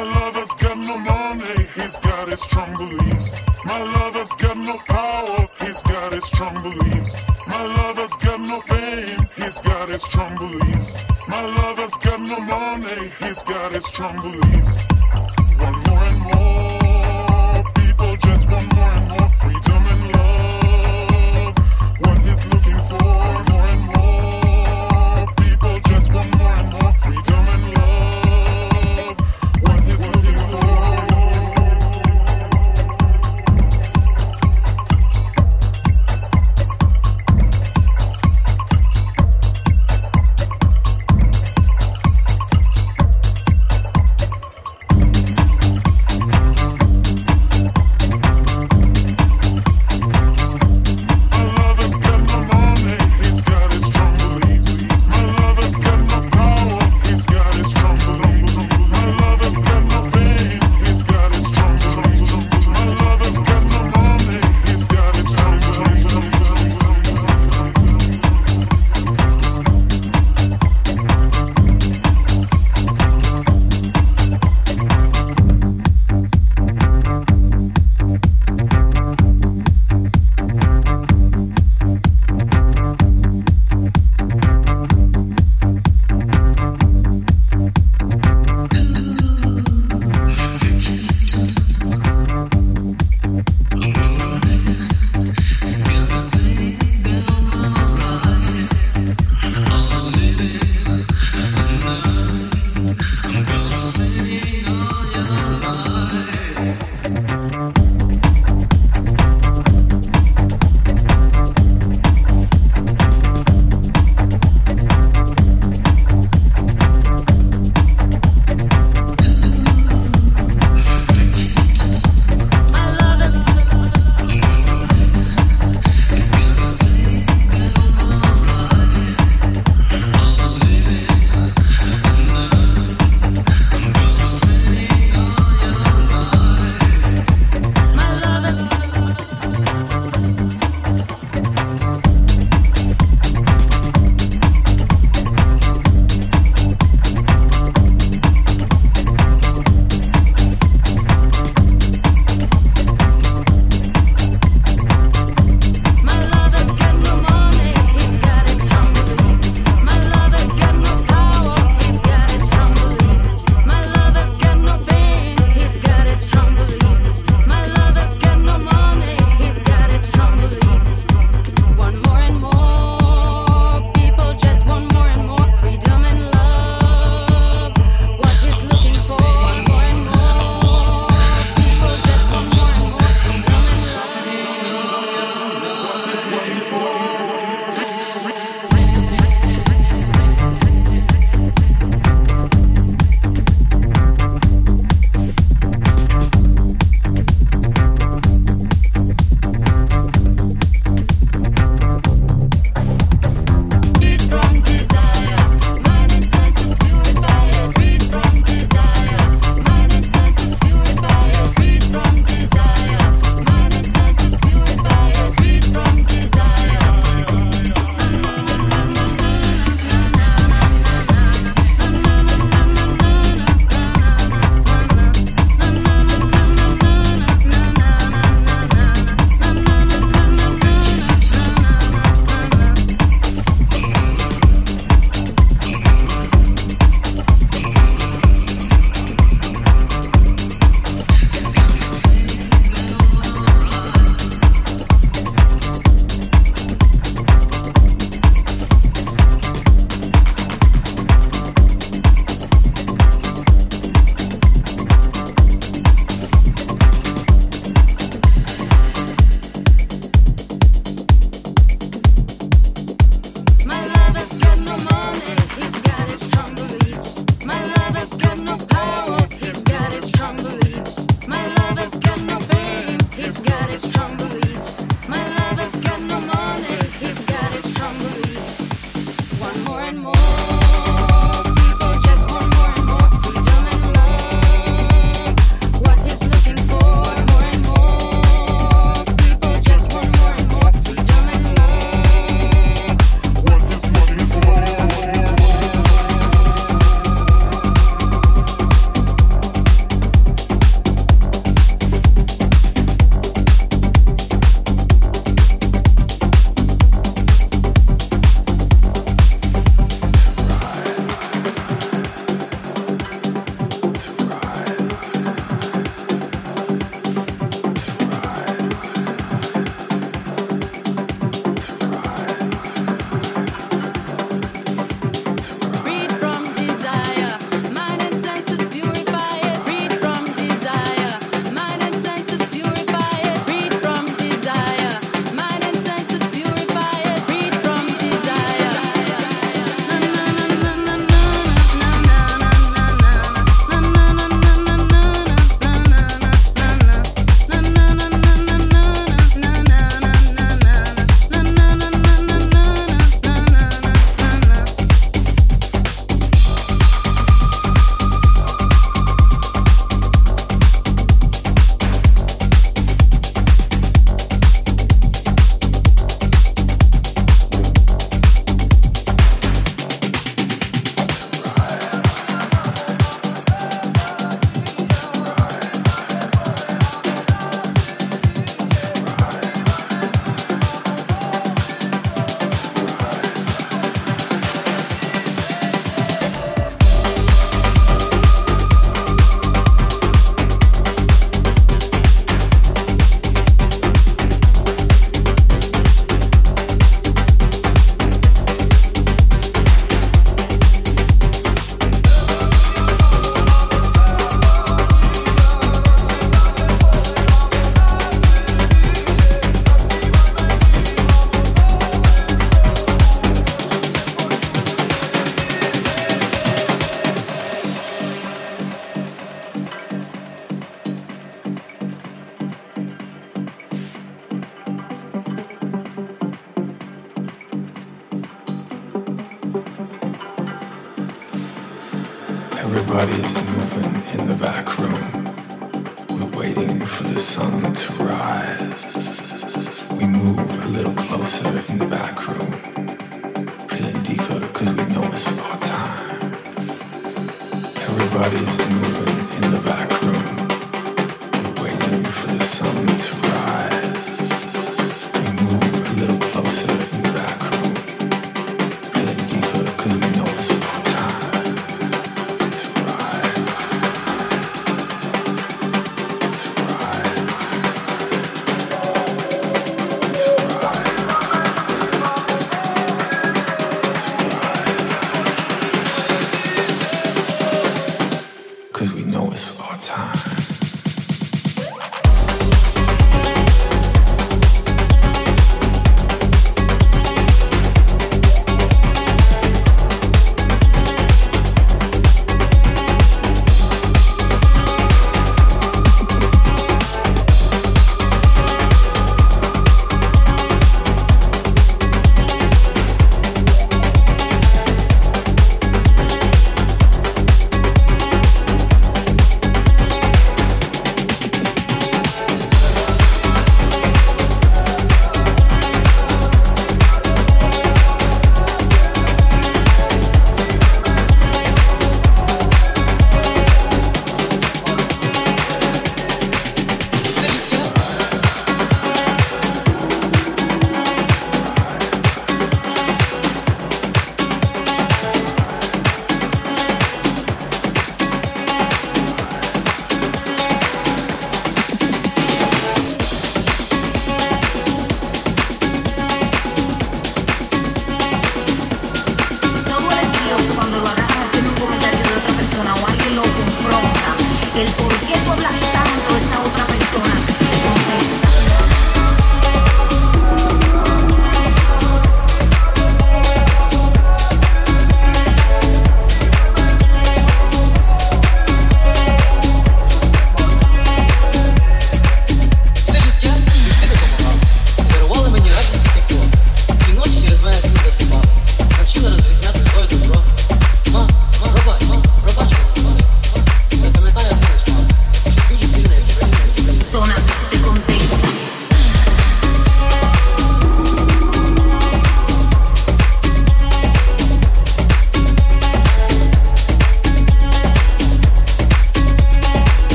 My lover's got no money, he's got his strong beliefs. My lover's got no power, he's got his strong beliefs. My lover's got no fame, he's got his strong beliefs. My lover's got no money, he's got his strong beliefs. Want more and more, people just want more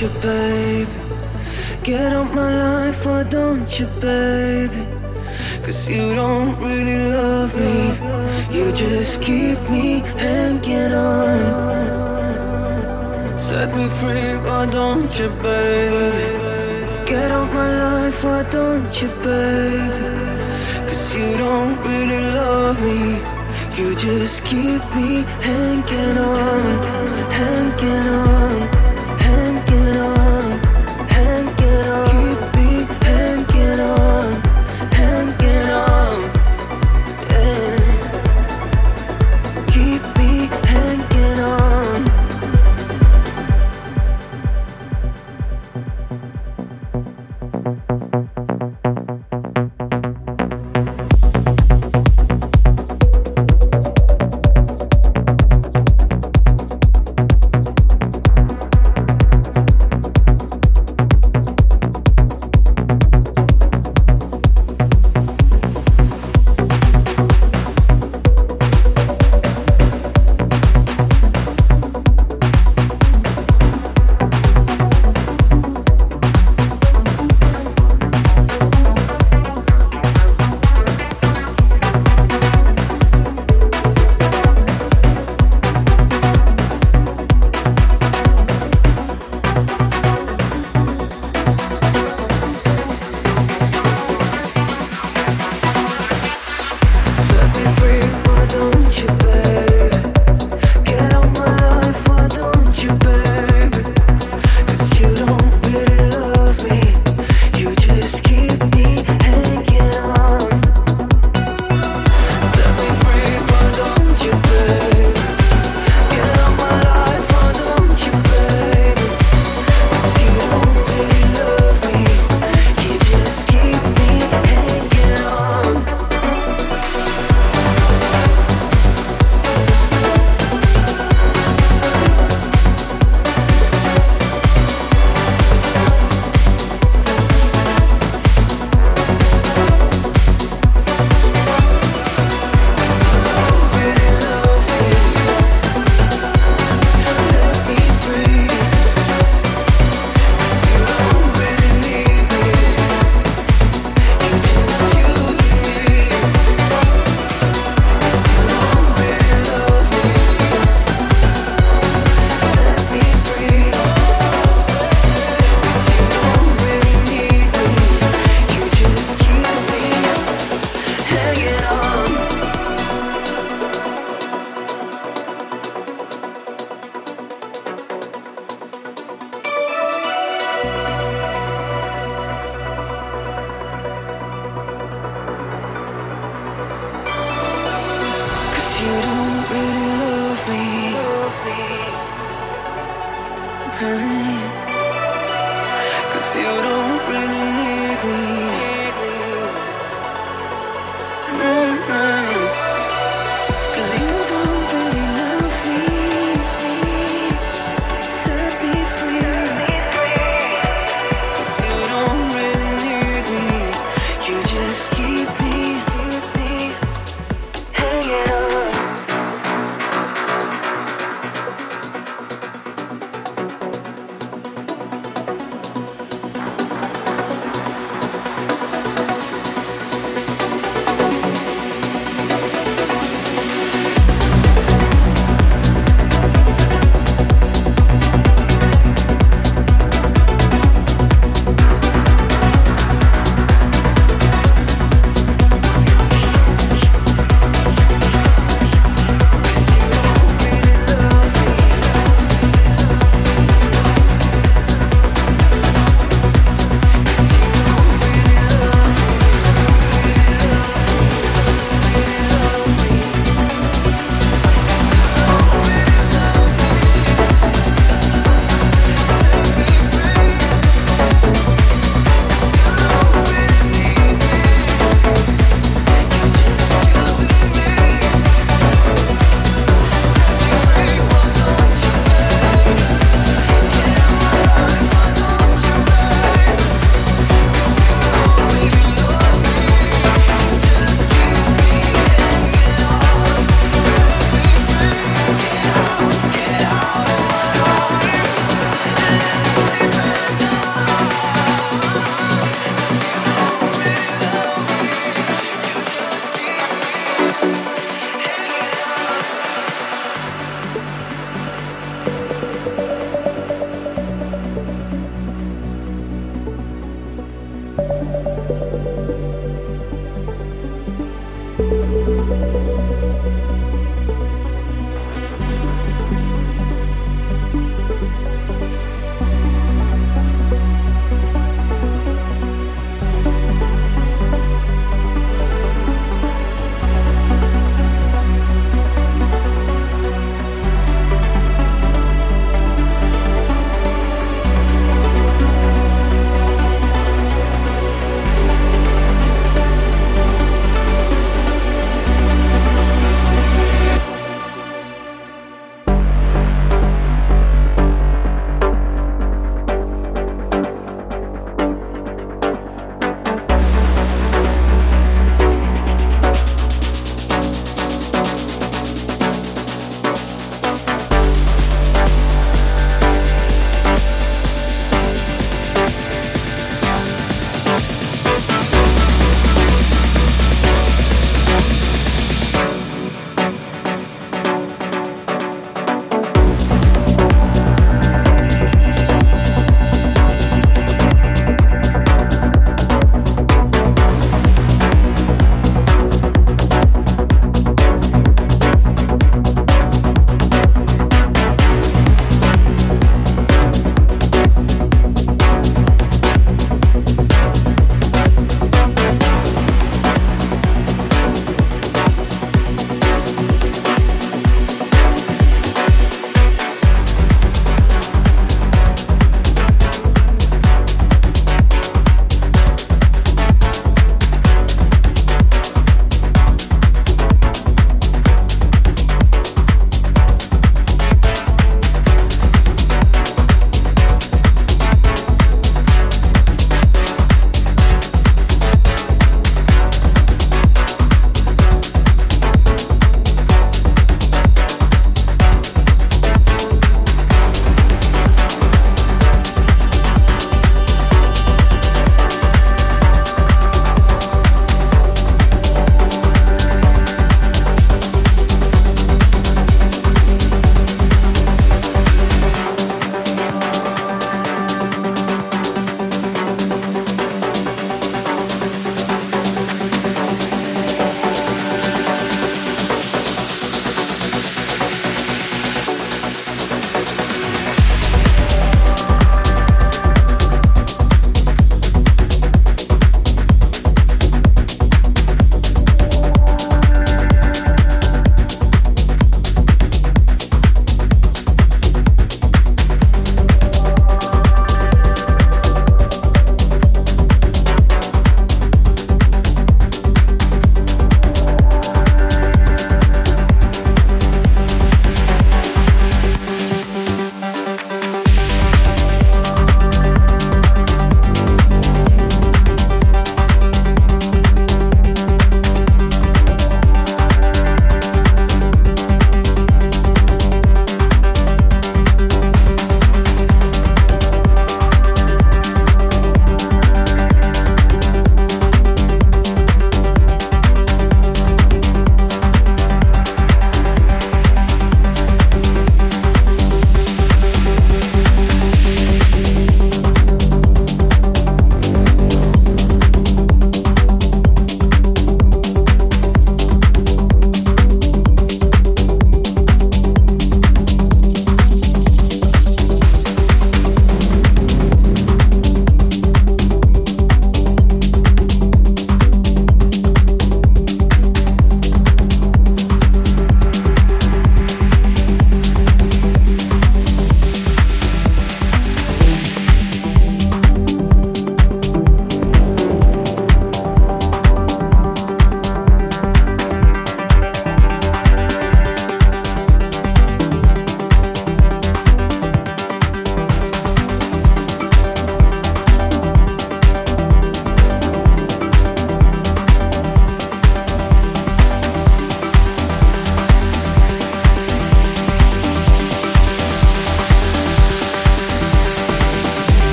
you, babe? Get out my life, why don't you, babe?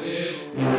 Deus.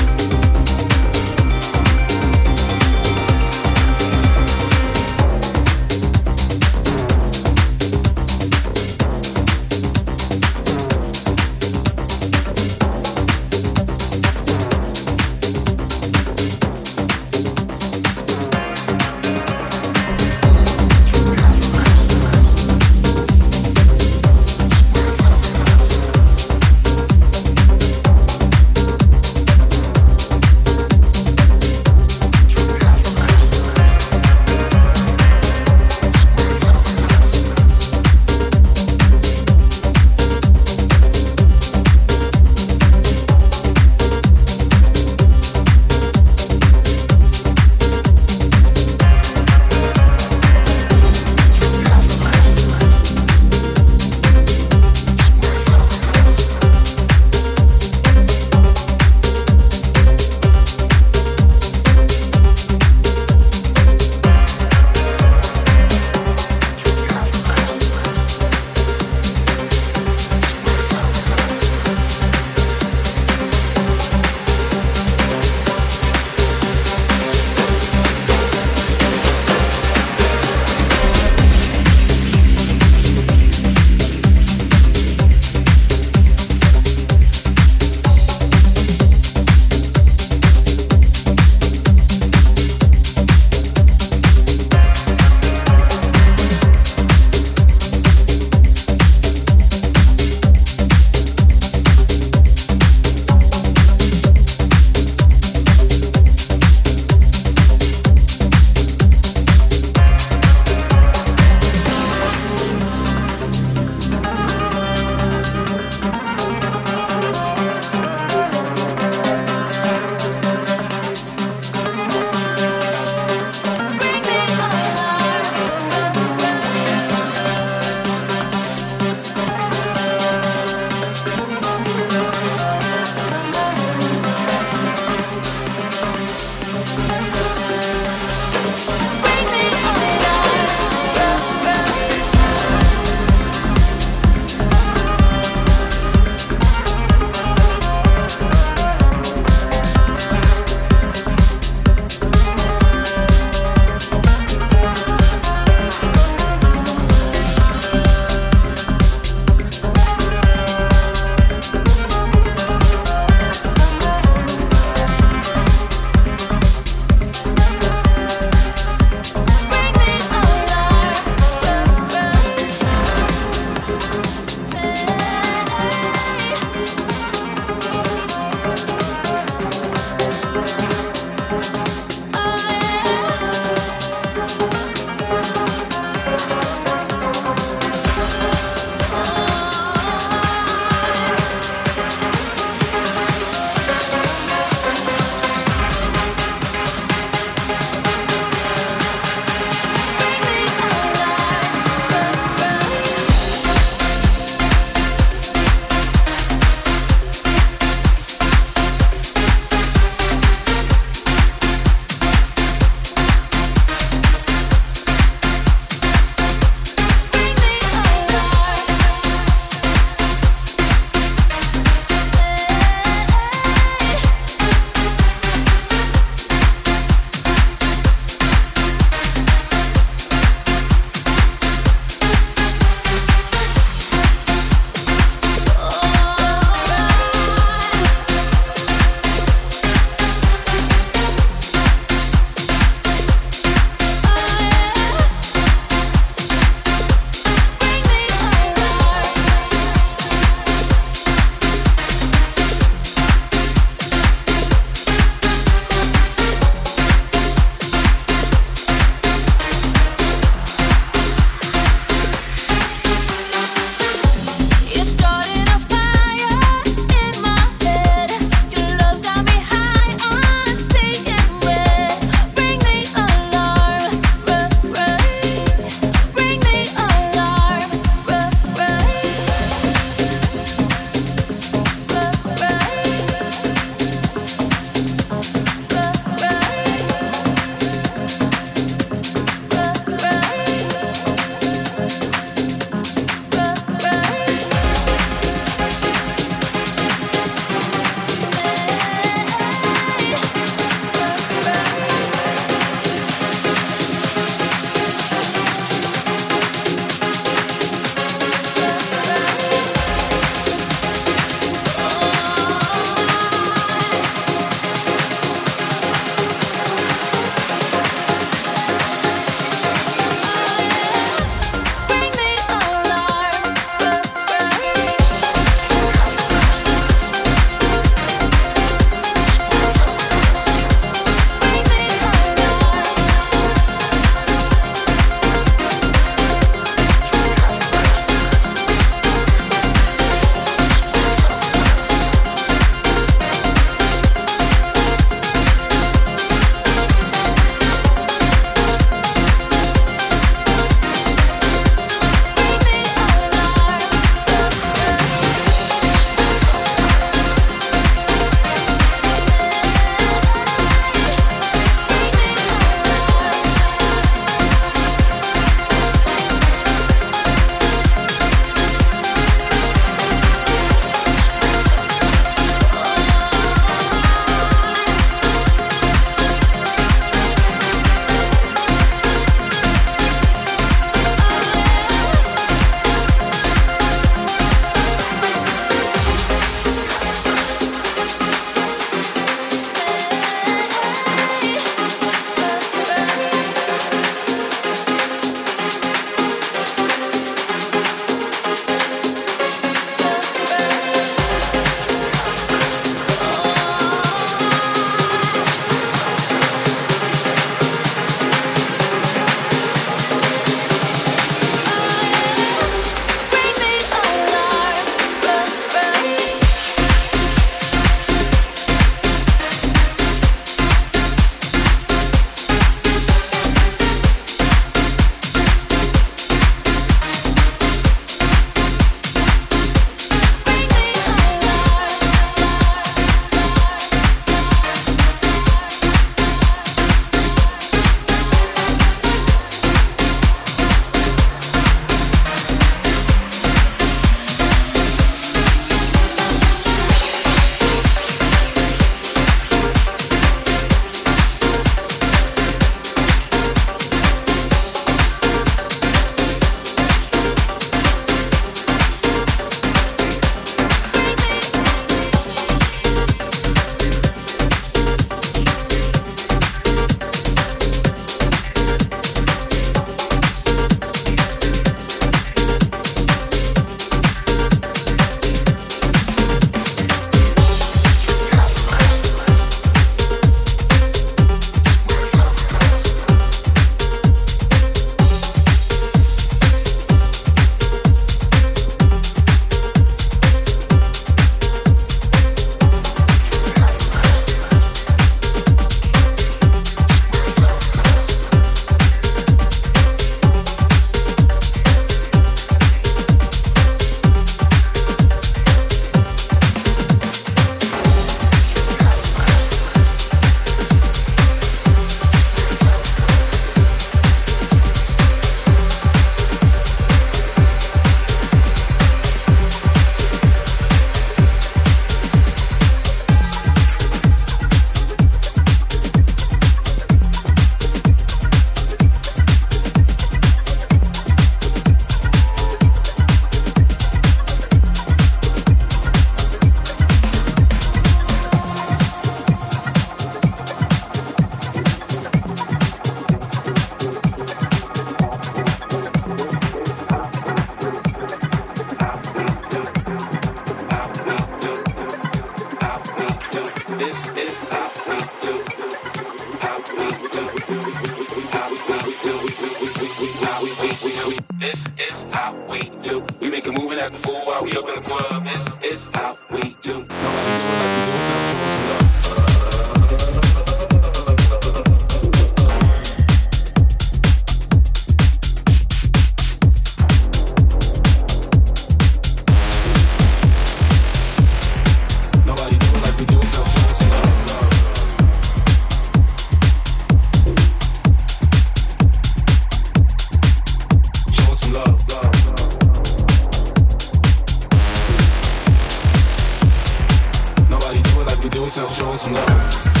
doing, so showing some love.